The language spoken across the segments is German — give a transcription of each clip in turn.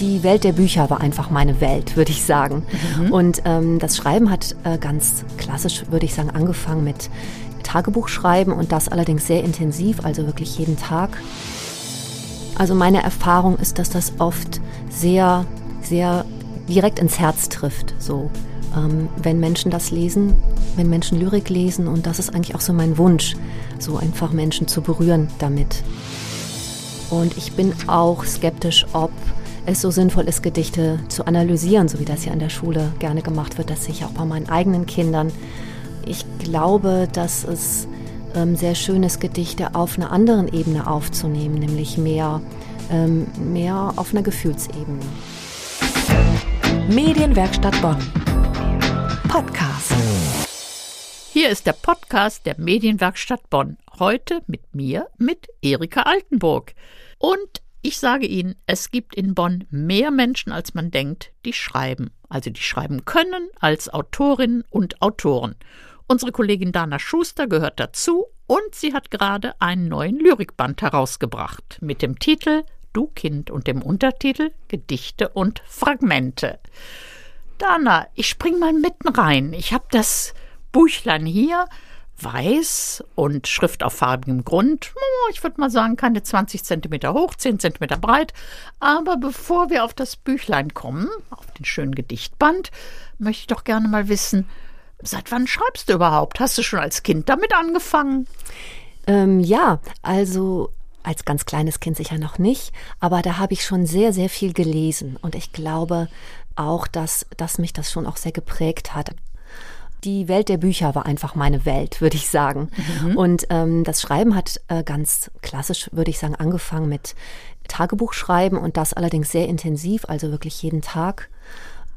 die Welt der Bücher war einfach meine Welt, würde ich sagen. Mhm. Und ähm, das Schreiben hat äh, ganz klassisch, würde ich sagen, angefangen mit Tagebuchschreiben und das allerdings sehr intensiv, also wirklich jeden Tag. Also meine Erfahrung ist, dass das oft sehr, sehr direkt ins Herz trifft. So, ähm, wenn Menschen das lesen, wenn Menschen Lyrik lesen und das ist eigentlich auch so mein Wunsch, so einfach Menschen zu berühren damit. Und ich bin auch skeptisch, ob es so sinnvoll ist, Gedichte zu analysieren, so wie das ja in der Schule gerne gemacht wird. Das sehe ich auch bei meinen eigenen Kindern. Ich glaube, dass es ähm, sehr schön ist, Gedichte auf einer anderen Ebene aufzunehmen, nämlich mehr, ähm, mehr auf einer Gefühlsebene. Medienwerkstatt Bonn. Podcast. Hier ist der Podcast der Medienwerkstatt Bonn. Heute mit mir, mit Erika Altenburg. Und ich sage Ihnen, es gibt in Bonn mehr Menschen, als man denkt, die schreiben. Also die schreiben können als Autorinnen und Autoren. Unsere Kollegin Dana Schuster gehört dazu und sie hat gerade einen neuen Lyrikband herausgebracht mit dem Titel Du Kind und dem Untertitel Gedichte und Fragmente. Dana, ich spring mal mitten rein. Ich habe das Büchlein hier weiß und Schrift auf farbigem Grund. Oh, ich würde mal sagen, keine 20 Zentimeter hoch, 10 Zentimeter breit. Aber bevor wir auf das Büchlein kommen, auf den schönen Gedichtband, möchte ich doch gerne mal wissen, seit wann schreibst du überhaupt? Hast du schon als Kind damit angefangen? Ähm, ja, also als ganz kleines Kind sicher noch nicht, aber da habe ich schon sehr, sehr viel gelesen und ich glaube auch, dass, dass mich das schon auch sehr geprägt hat die Welt der Bücher war einfach meine Welt, würde ich sagen. Mhm. Und ähm, das Schreiben hat äh, ganz klassisch, würde ich sagen, angefangen mit Tagebuchschreiben und das allerdings sehr intensiv, also wirklich jeden Tag,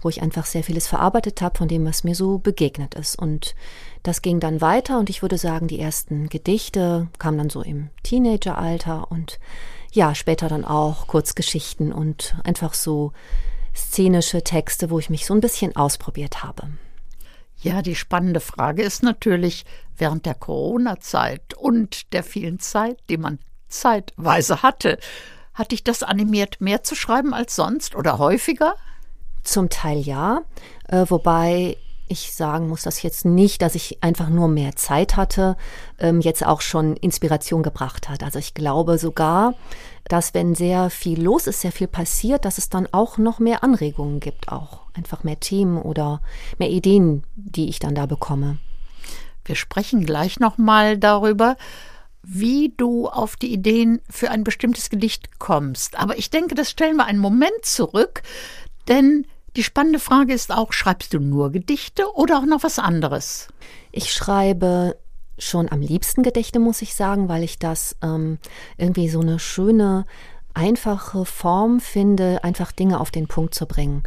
wo ich einfach sehr vieles verarbeitet habe von dem, was mir so begegnet ist. Und das ging dann weiter und ich würde sagen, die ersten Gedichte kamen dann so im Teenageralter und ja, später dann auch Kurzgeschichten und einfach so szenische Texte, wo ich mich so ein bisschen ausprobiert habe. Ja, die spannende Frage ist natürlich, während der Corona-Zeit und der vielen Zeit, die man zeitweise hatte, hat dich das animiert, mehr zu schreiben als sonst oder häufiger? Zum Teil ja, äh, wobei ich sagen muss das jetzt nicht, dass ich einfach nur mehr Zeit hatte, ähm, jetzt auch schon Inspiration gebracht hat. Also ich glaube sogar, dass wenn sehr viel los ist, sehr viel passiert, dass es dann auch noch mehr Anregungen gibt, auch einfach mehr Themen oder mehr Ideen, die ich dann da bekomme. Wir sprechen gleich noch mal darüber, wie du auf die Ideen für ein bestimmtes Gedicht kommst. Aber ich denke, das stellen wir einen Moment zurück, denn die spannende Frage ist auch, schreibst du nur Gedichte oder auch noch was anderes? Ich schreibe schon am liebsten Gedichte, muss ich sagen, weil ich das ähm, irgendwie so eine schöne, einfache Form finde, einfach Dinge auf den Punkt zu bringen.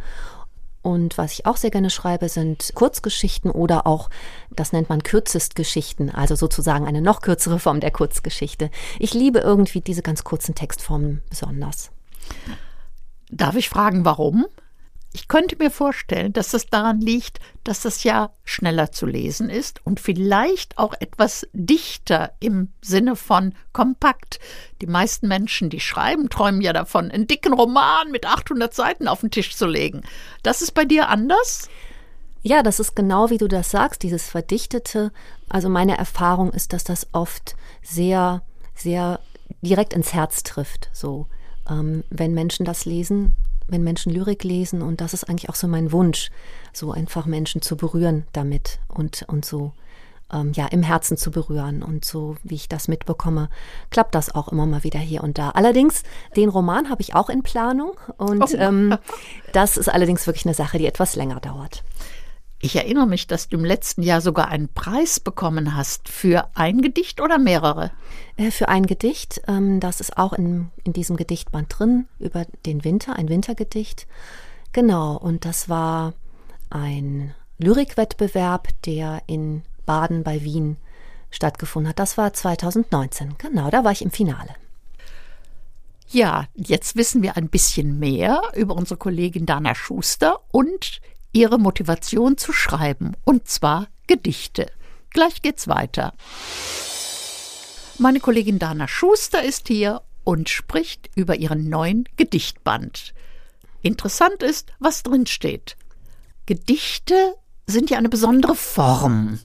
Und was ich auch sehr gerne schreibe, sind Kurzgeschichten oder auch, das nennt man Kürzestgeschichten, also sozusagen eine noch kürzere Form der Kurzgeschichte. Ich liebe irgendwie diese ganz kurzen Textformen besonders. Darf ich fragen, warum? Ich könnte mir vorstellen, dass das daran liegt, dass das ja schneller zu lesen ist und vielleicht auch etwas dichter im Sinne von kompakt. Die meisten Menschen, die schreiben, träumen ja davon, einen dicken Roman mit 800 Seiten auf den Tisch zu legen. Das ist bei dir anders? Ja, das ist genau wie du das sagst, dieses Verdichtete. Also meine Erfahrung ist, dass das oft sehr, sehr direkt ins Herz trifft. So, ähm, wenn Menschen das lesen, wenn Menschen Lyrik lesen und das ist eigentlich auch so mein Wunsch, so einfach Menschen zu berühren damit und, und so ähm, ja im Herzen zu berühren und so wie ich das mitbekomme, klappt das auch immer mal wieder hier und da. Allerdings den Roman habe ich auch in Planung und oh. ähm, das ist allerdings wirklich eine Sache, die etwas länger dauert. Ich erinnere mich, dass du im letzten Jahr sogar einen Preis bekommen hast für ein Gedicht oder mehrere? Äh, für ein Gedicht. Ähm, das ist auch in, in diesem Gedichtband drin, über den Winter, ein Wintergedicht. Genau, und das war ein Lyrikwettbewerb, der in Baden bei Wien stattgefunden hat. Das war 2019. Genau, da war ich im Finale. Ja, jetzt wissen wir ein bisschen mehr über unsere Kollegin Dana Schuster und ihre Motivation zu schreiben, und zwar Gedichte. Gleich geht's weiter. Meine Kollegin Dana Schuster ist hier und spricht über ihren neuen Gedichtband. Interessant ist, was drin steht. Gedichte sind ja eine besondere Form.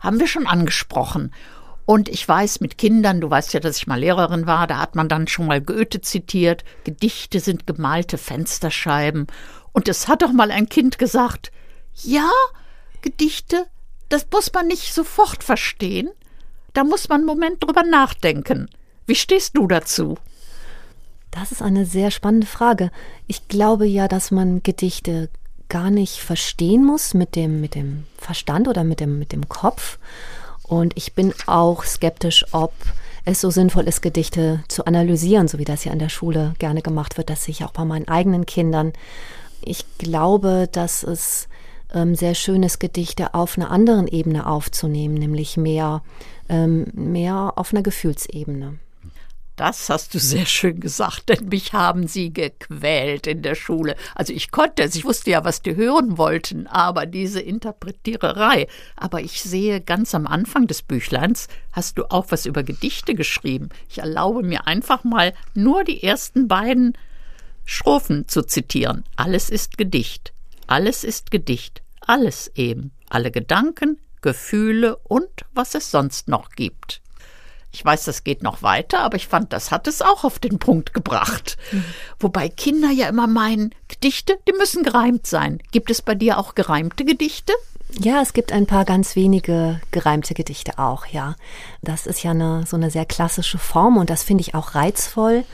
Haben wir schon angesprochen. Und ich weiß mit Kindern, du weißt ja, dass ich mal Lehrerin war, da hat man dann schon mal Goethe zitiert, Gedichte sind gemalte Fensterscheiben. Und es hat doch mal ein Kind gesagt, ja, Gedichte, das muss man nicht sofort verstehen. Da muss man einen Moment drüber nachdenken. Wie stehst du dazu? Das ist eine sehr spannende Frage. Ich glaube ja, dass man Gedichte gar nicht verstehen muss mit dem, mit dem Verstand oder mit dem, mit dem Kopf. Und ich bin auch skeptisch, ob es so sinnvoll ist, Gedichte zu analysieren, so wie das ja in der Schule gerne gemacht wird, dass ich auch bei meinen eigenen Kindern. Ich glaube, dass es ähm, sehr schön ist, Gedichte auf einer anderen Ebene aufzunehmen, nämlich mehr, ähm, mehr auf einer Gefühlsebene. Das hast du sehr schön gesagt, denn mich haben sie gequält in der Schule. Also ich konnte es, ich wusste ja, was die hören wollten, aber diese Interpretiererei. Aber ich sehe ganz am Anfang des Büchleins hast du auch was über Gedichte geschrieben. Ich erlaube mir einfach mal nur die ersten beiden Strophen zu zitieren. Alles ist Gedicht. Alles ist Gedicht. Alles eben. Alle Gedanken, Gefühle und was es sonst noch gibt. Ich weiß, das geht noch weiter, aber ich fand, das hat es auch auf den Punkt gebracht. Mhm. Wobei Kinder ja immer meinen, Gedichte, die müssen gereimt sein. Gibt es bei dir auch gereimte Gedichte? Ja, es gibt ein paar ganz wenige gereimte Gedichte auch, ja. Das ist ja eine, so eine sehr klassische Form und das finde ich auch reizvoll.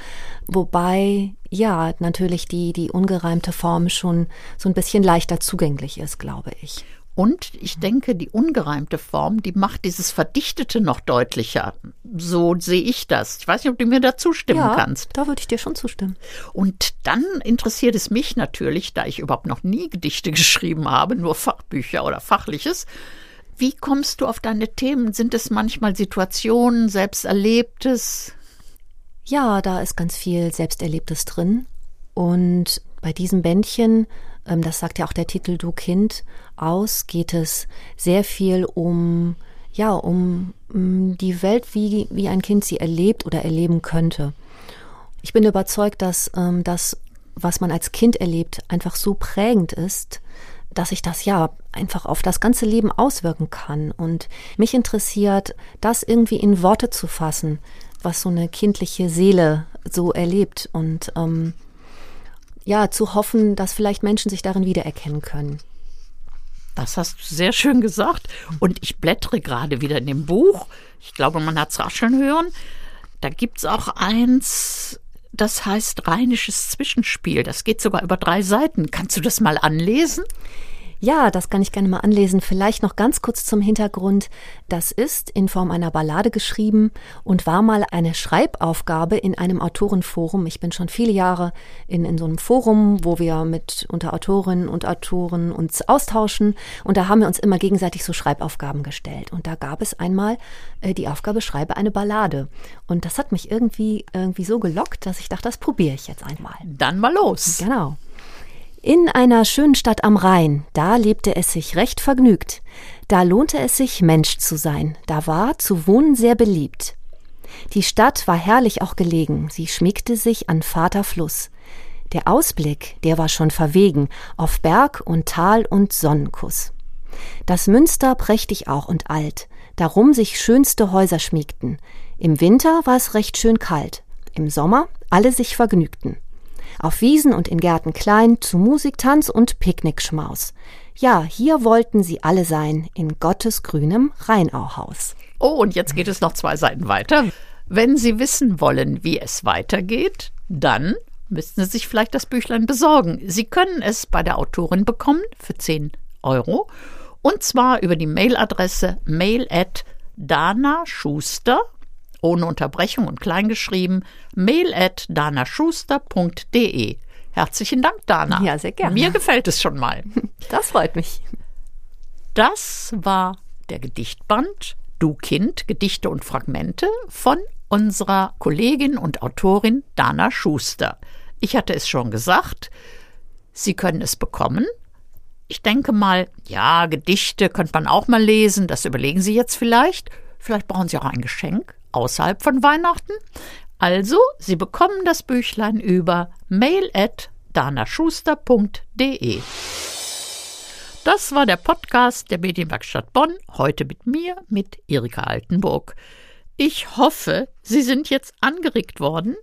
Wobei, ja, natürlich die, die ungereimte Form schon so ein bisschen leichter zugänglich ist, glaube ich. Und ich denke, die ungereimte Form, die macht dieses Verdichtete noch deutlicher. So sehe ich das. Ich weiß nicht, ob du mir da zustimmen ja, kannst. Da würde ich dir schon zustimmen. Und dann interessiert es mich natürlich, da ich überhaupt noch nie Gedichte geschrieben habe, nur Fachbücher oder Fachliches. Wie kommst du auf deine Themen? Sind es manchmal Situationen, Selbsterlebtes? Ja, da ist ganz viel Selbsterlebtes drin. Und bei diesem Bändchen ähm, das sagt ja auch der Titel Du Kind aus, geht es sehr viel um, ja, um, die Welt, wie, wie ein Kind sie erlebt oder erleben könnte. Ich bin überzeugt, dass ähm, das, was man als Kind erlebt, einfach so prägend ist, dass sich das ja einfach auf das ganze Leben auswirken kann. Und mich interessiert, das irgendwie in Worte zu fassen, was so eine kindliche Seele so erlebt. Und ähm, ja, zu hoffen, dass vielleicht Menschen sich darin wiedererkennen können. Das hast du sehr schön gesagt. Und ich blättere gerade wieder in dem Buch. Ich glaube, man hat es rascheln hören. Da gibt es auch eins, das heißt Rheinisches Zwischenspiel. Das geht sogar über drei Seiten. Kannst du das mal anlesen? Ja, das kann ich gerne mal anlesen. Vielleicht noch ganz kurz zum Hintergrund. Das ist in Form einer Ballade geschrieben und war mal eine Schreibaufgabe in einem Autorenforum. Ich bin schon viele Jahre in, in so einem Forum, wo wir mit unter Autorinnen und Autoren uns austauschen. Und da haben wir uns immer gegenseitig so Schreibaufgaben gestellt. Und da gab es einmal äh, die Aufgabe, schreibe eine Ballade. Und das hat mich irgendwie, irgendwie so gelockt, dass ich dachte, das probiere ich jetzt einmal. Dann mal los. Genau. In einer schönen Stadt am Rhein, da lebte es sich recht vergnügt. Da lohnte es sich, Mensch zu sein, da war zu wohnen sehr beliebt. Die Stadt war herrlich auch gelegen, sie schmiegte sich an Vater Fluss. Der Ausblick, der war schon verwegen, auf Berg und Tal und Sonnenkuss. Das Münster prächtig auch und alt, darum sich schönste Häuser schmiegten. Im Winter war es recht schön kalt, im Sommer alle sich vergnügten. Auf Wiesen und in Gärten klein, zu Musik, Tanz und Picknickschmaus. Ja, hier wollten sie alle sein, in Gottes grünem Rheinauhaus. Oh, und jetzt geht es noch zwei Seiten weiter. Wenn Sie wissen wollen, wie es weitergeht, dann müssten Sie sich vielleicht das Büchlein besorgen. Sie können es bei der Autorin bekommen für 10 Euro. Und zwar über die Mailadresse mail at danaschuster ohne Unterbrechung und kleingeschrieben, mail at danaschuster.de. Herzlichen Dank, Dana. Ja, sehr gerne. Mir gefällt es schon mal. Das freut mich. Das war der Gedichtband Du Kind, Gedichte und Fragmente von unserer Kollegin und Autorin Dana Schuster. Ich hatte es schon gesagt, Sie können es bekommen. Ich denke mal, ja, Gedichte könnte man auch mal lesen, das überlegen Sie jetzt vielleicht. Vielleicht brauchen Sie auch ein Geschenk außerhalb von Weihnachten. Also, Sie bekommen das Büchlein über mail at danaschuster.de. Das war der Podcast der Medienwerkstatt Bonn, heute mit mir, mit Erika Altenburg. Ich hoffe, Sie sind jetzt angeregt worden,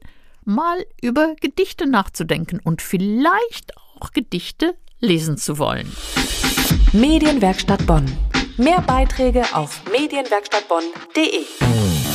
mal über Gedichte nachzudenken und vielleicht auch Gedichte lesen zu wollen. Medienwerkstatt Bonn. Mehr Beiträge auf medienwerkstattbonn.de.